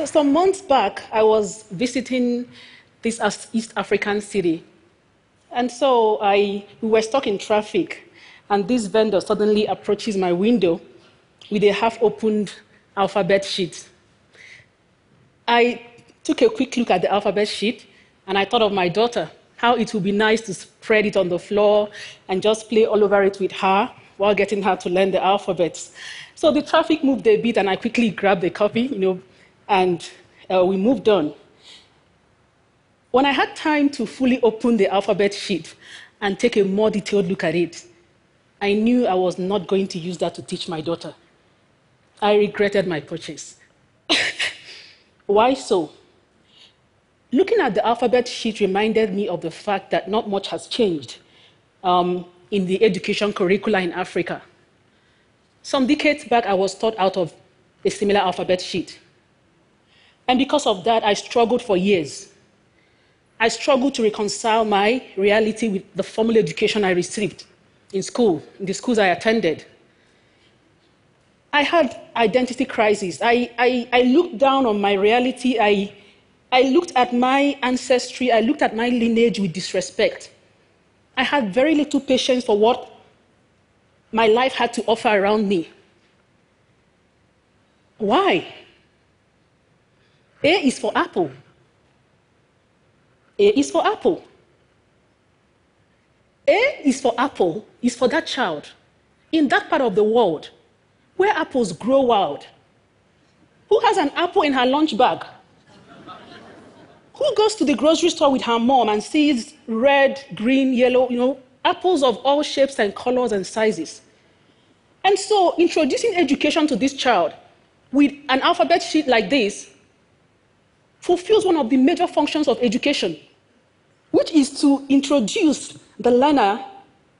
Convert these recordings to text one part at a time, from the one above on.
So, some months back, I was visiting this East African city. And so I, we were stuck in traffic, and this vendor suddenly approaches my window with a half opened alphabet sheet. I took a quick look at the alphabet sheet, and I thought of my daughter, how it would be nice to spread it on the floor and just play all over it with her while getting her to learn the alphabets. So the traffic moved a bit, and I quickly grabbed the copy, you know, and uh, we moved on. When I had time to fully open the alphabet sheet and take a more detailed look at it, I knew I was not going to use that to teach my daughter. I regretted my purchase. Why so? Looking at the alphabet sheet reminded me of the fact that not much has changed um, in the education curricula in Africa. Some decades back, I was taught out of a similar alphabet sheet. And because of that, I struggled for years. I struggled to reconcile my reality with the formal education I received in school, in the schools I attended. I had identity crisis. I, I, I looked down on my reality. I, I looked at my ancestry. I looked at my lineage with disrespect. I had very little patience for what my life had to offer around me. Why? A is for apple. A is for apple. A is for apple, is for that child in that part of the world where apples grow wild. Who has an apple in her lunch bag? Who goes to the grocery store with her mom and sees red, green, yellow, you know, apples of all shapes and colors and sizes? And so, introducing education to this child with an alphabet sheet like this fulfills one of the major functions of education, which is to introduce the learner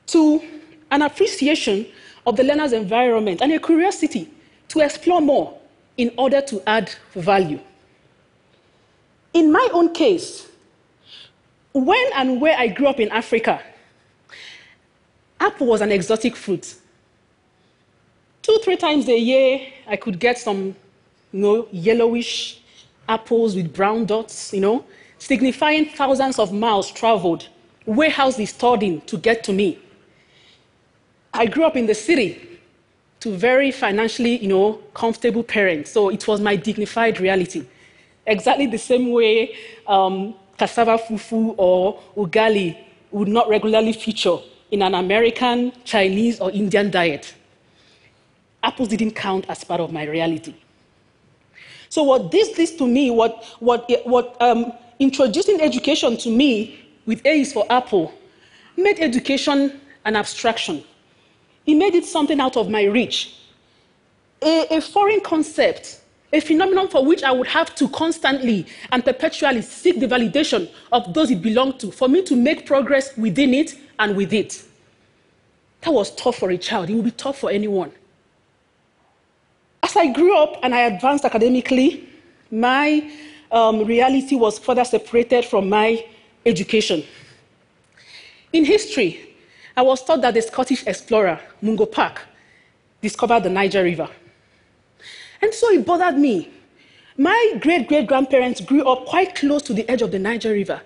to an appreciation of the learner's environment and a curiosity to explore more in order to add value. In my own case, when and where I grew up in Africa, apple was an exotic fruit. Two, three times a year, I could get some you know, yellowish apples with brown dots, you know, signifying thousands of miles traveled, warehouses stored in to get to me. I grew up in the city to very financially, you know, comfortable parents, so it was my dignified reality. Exactly the same way um, cassava fufu or ugali would not regularly feature in an American, Chinese, or Indian diet. Apples didn't count as part of my reality. So what this leads to me, what, what, what um, introducing education to me with A is for Apple, made education an abstraction. It made it something out of my reach. A, a foreign concept, a phenomenon for which I would have to constantly and perpetually seek the validation of those it belonged to for me to make progress within it and with it. That was tough for a child. It would be tough for anyone. As I grew up and I advanced academically, my um, reality was further separated from my education. In history, I was taught that the Scottish explorer, Mungo Park, discovered the Niger River. And so it bothered me. My great great grandparents grew up quite close to the edge of the Niger River.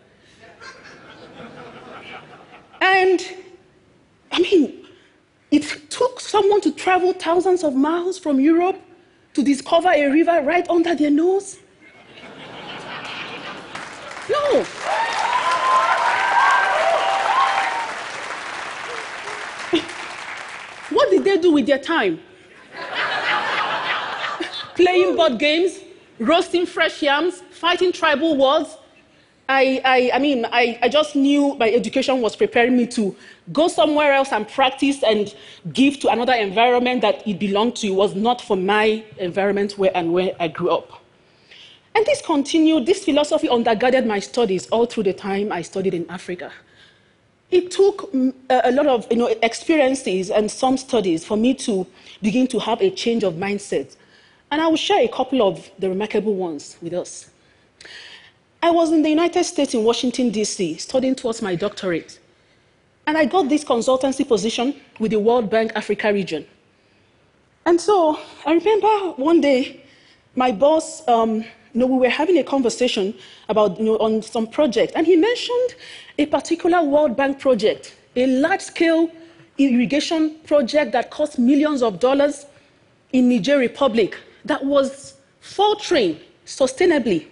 and I mean, it took someone to travel thousands of miles from Europe to discover a river right under their nose? No. what did they do with their time? Playing board games, roasting fresh yams, fighting tribal wars, I, I, I mean, I, I just knew my education was preparing me to go somewhere else and practice and give to another environment that it belonged to. It was not for my environment where and where I grew up. And this continued, this philosophy undergirded my studies all through the time I studied in Africa. It took mm, a lot of you know, experiences and some studies for me to begin to have a change of mindset. And I will share a couple of the remarkable ones with us. I was in the United States in Washington, D.C., studying towards my doctorate. And I got this consultancy position with the World Bank Africa region. And so I remember one day my boss um, you know, we were having a conversation about, you know, on some project, and he mentioned a particular World Bank project, a large-scale irrigation project that cost millions of dollars in Niger Republic that was faltering sustainably.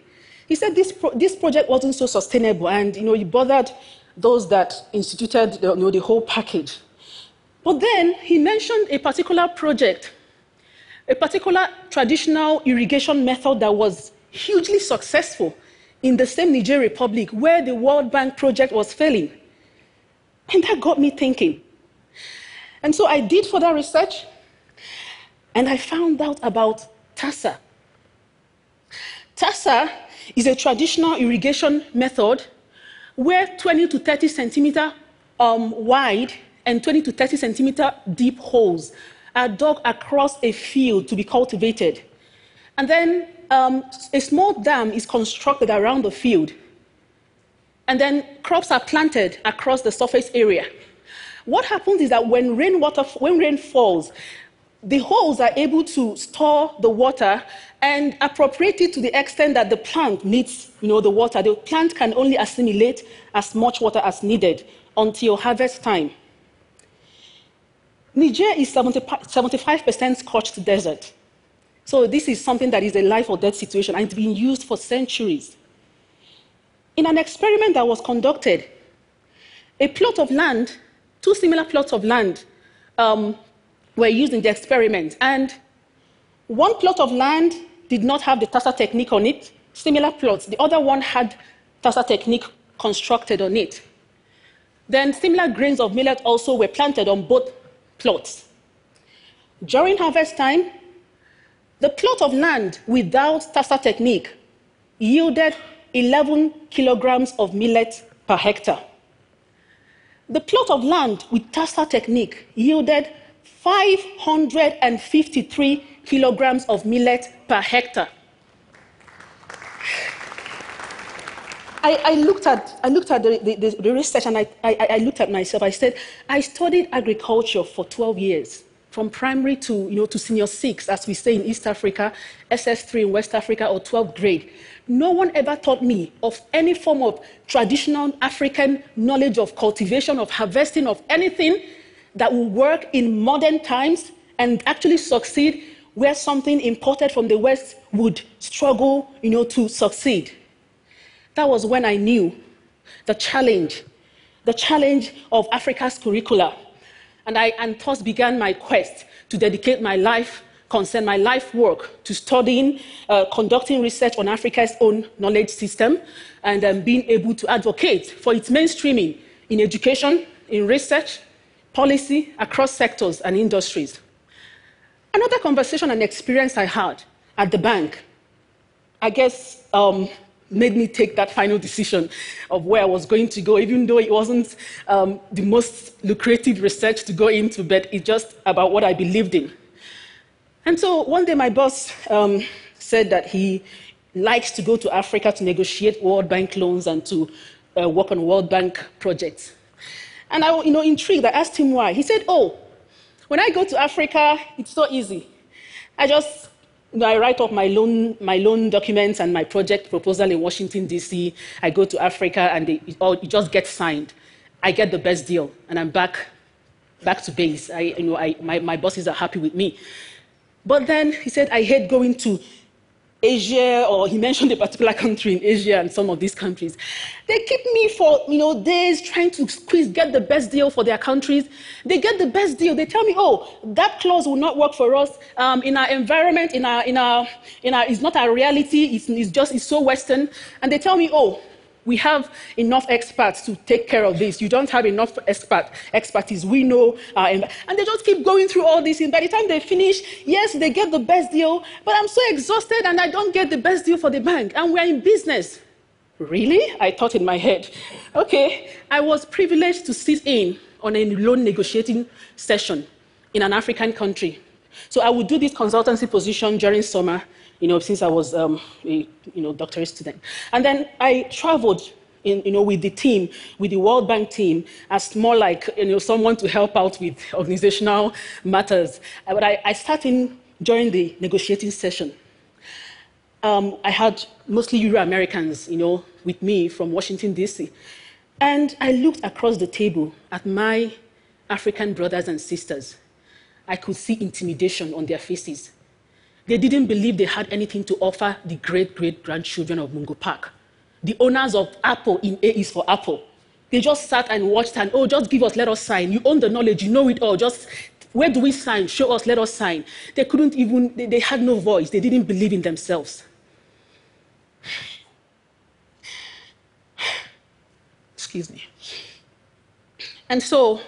He said this, pro- this project wasn't so sustainable, and you know, he bothered those that instituted you know, the whole package. But then he mentioned a particular project, a particular traditional irrigation method that was hugely successful in the same Niger Republic where the World Bank project was failing. And that got me thinking. And so I did further research and I found out about TASA. TASA is a traditional irrigation method where 20 to 30 centimeter um, wide and 20 to 30 centimeter deep holes are dug across a field to be cultivated. And then um, a small dam is constructed around the field. And then crops are planted across the surface area. What happens is that when rainwater, when rain falls, the holes are able to store the water and appropriate it to the extent that the plant needs you know, the water. The plant can only assimilate as much water as needed until harvest time. Niger is 75% scorched desert. So this is something that is a life or death situation and it's been used for centuries. In an experiment that was conducted, a plot of land, two similar plots of land, um, were used in the experiment. And one plot of land did not have the TASA technique on it, similar plots. The other one had TASA technique constructed on it. Then similar grains of millet also were planted on both plots. During harvest time, the plot of land without TASA technique yielded 11 kilograms of millet per hectare. The plot of land with TASA technique yielded 553 kilograms of millet per hectare. I, I, looked at, I looked at the, the, the research and I, I, I, looked at myself. I said, I studied agriculture for 12 years, from primary to, you know, to senior six, as we say in East Africa, SS3 in West Africa, or 12th grade. No one ever taught me of any form of traditional African knowledge of cultivation, of harvesting, of anything that will work in modern times and actually succeed where something imported from the West would struggle, you know, to succeed. That was when I knew the challenge, the challenge of Africa's curricula. And I and thus began my quest to dedicate my life, concern my life work to studying, uh, conducting research on Africa's own knowledge system, and um, being able to advocate for its mainstreaming in education, in research, policy across sectors and industries. Another conversation and experience I had at the bank, I guess um, made me take that final decision of where I was going to go, even though it wasn't um, the most lucrative research to go into, but it's just about what I believed in. And so one day my boss um, said that he likes to go to Africa to negotiate World Bank loans and to uh, work on World Bank projects. And I, you know, intrigued, I asked him why. He said, oh, when I go to Africa, it's so easy. I just you know, I write up my loan, my loan documents and my project proposal in Washington, D.C. I go to Africa and they, it, all, it just gets signed. I get the best deal and I'm back, back to base. I, you know, I, my, my bosses are happy with me. But then he said, I hate going to Asia, or he mentioned a particular country in Asia and some of these countries. They keep me for you know days trying to squeeze, get the best deal for their countries. They get the best deal. They tell me, oh, that clause will not work for us um, in our environment, in our in our in our. It's not our reality. It's, it's just it's so Western. And they tell me, oh, we have enough experts to take care of this. You don't have enough expert, expertise. We know. Uh, and they just keep going through all this. And by the time they finish, yes, they get the best deal, but I'm so exhausted and I don't get the best deal for the bank. And we're in business. Really? I thought in my head. Okay, I was privileged to sit in on a loan negotiating session in an African country. So I would do this consultancy position during summer you know, since I was um, a you know, doctorate student. And then I traveled in, you know, with the team, with the World Bank team, as more like you know, someone to help out with organizational matters. But I, I started during the negotiating session. um, I had mostly Euro Americans, you know, with me from Washington, D.C. And I looked across the table at my African brothers and sisters. I could see intimidation on their faces. They didn't believe they had anything to offer the great great grandchildren of Mungo Park. The owners of Apple in A is for Apple. They just sat and watched and, oh, just give us, let us sign. You own the knowledge, you know it all. Just where do we sign? Show us, let us sign. They couldn't even, they, they had no voice. They didn't believe in themselves. Excuse me. And so,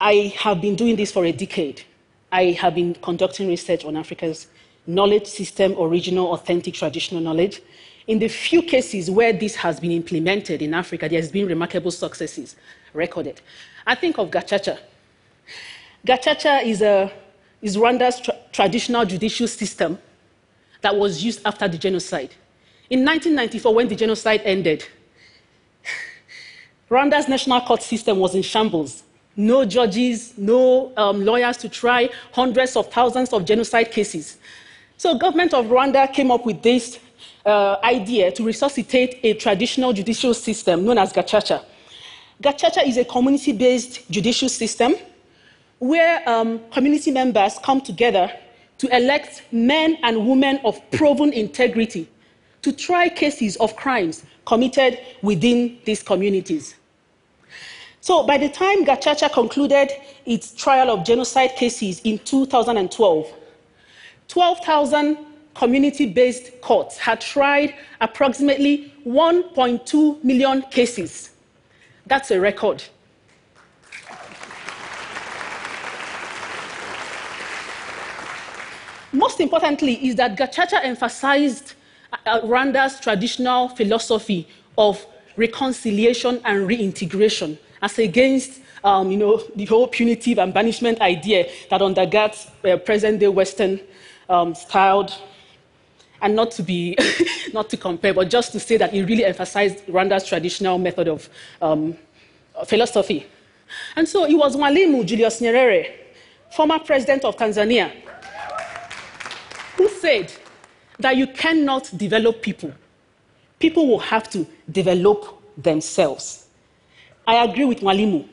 I have been doing this for a decade. I have been conducting research on Africa's knowledge system, original, authentic, traditional knowledge. In the few cases where this has been implemented in Africa, there has been remarkable successes recorded. I think of Gacaca. Gacaca is, a, is Rwanda's tra traditional judicial system that was used after the genocide. In 1994, when the genocide ended, Rwanda's national court system was in shambles. No judges, no um, lawyers to try hundreds of thousands of genocide cases. So government of Rwanda came up with this uh, idea to resuscitate a traditional judicial system known as Gacaca. Gacaca is a community-based judicial system where um, community members come together to elect men and women of proven integrity to try cases of crimes committed within these communities. So by the time Gacaca concluded its trial of genocide cases in 2012, 12,000 community based courts had tried approximately 1.2 million cases. That's a record. Most importantly, is that Gacaca emphasized uh, Rwanda's traditional philosophy of reconciliation and reintegration as against um, you know, the whole punitive and banishment idea that undergirds uh, present day Western um, styled and not to be, not to compare, but just to say that it really emphasized Rwanda's traditional method of um, philosophy. And so it was Mwalimu Julius Nyerere, former president of Tanzania, who said that you cannot develop people. People will have to develop themselves. I agree with Mwalimu.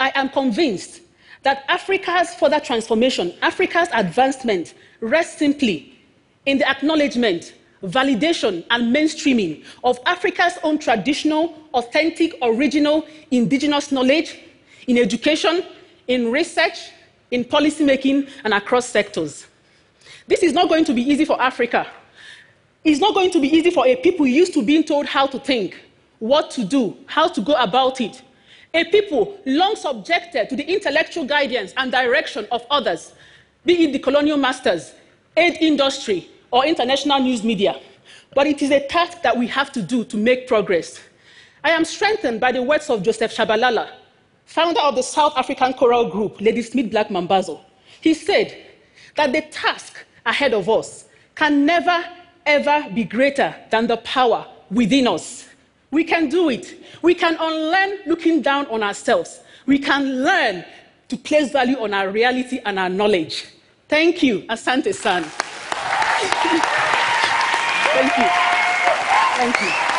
I am convinced that Africa's further transformation, Africa's advancement, rests simply in the acknowledgement, validation, and mainstreaming of Africa's own traditional, authentic, original, indigenous knowledge in education, in research, in policymaking, and across sectors. This is not going to be easy for Africa. It's not going to be easy for a people used to being told how to think, what to do, how to go about it. A people long subjected to the intellectual guidance and direction of others, be it the colonial masters, aid industry, or international news media. But it is a task that we have to do to make progress. I am strengthened by the words of Joseph Shabalala, founder of the South African choral group, Ladysmith Black Mambazo. He said that the task ahead of us can never, ever be greater than the power within us. We can do it. We can unlearn looking down on ourselves. We can learn to place value on our reality and our knowledge. Thank you, Asante San. Thank you. Thank you.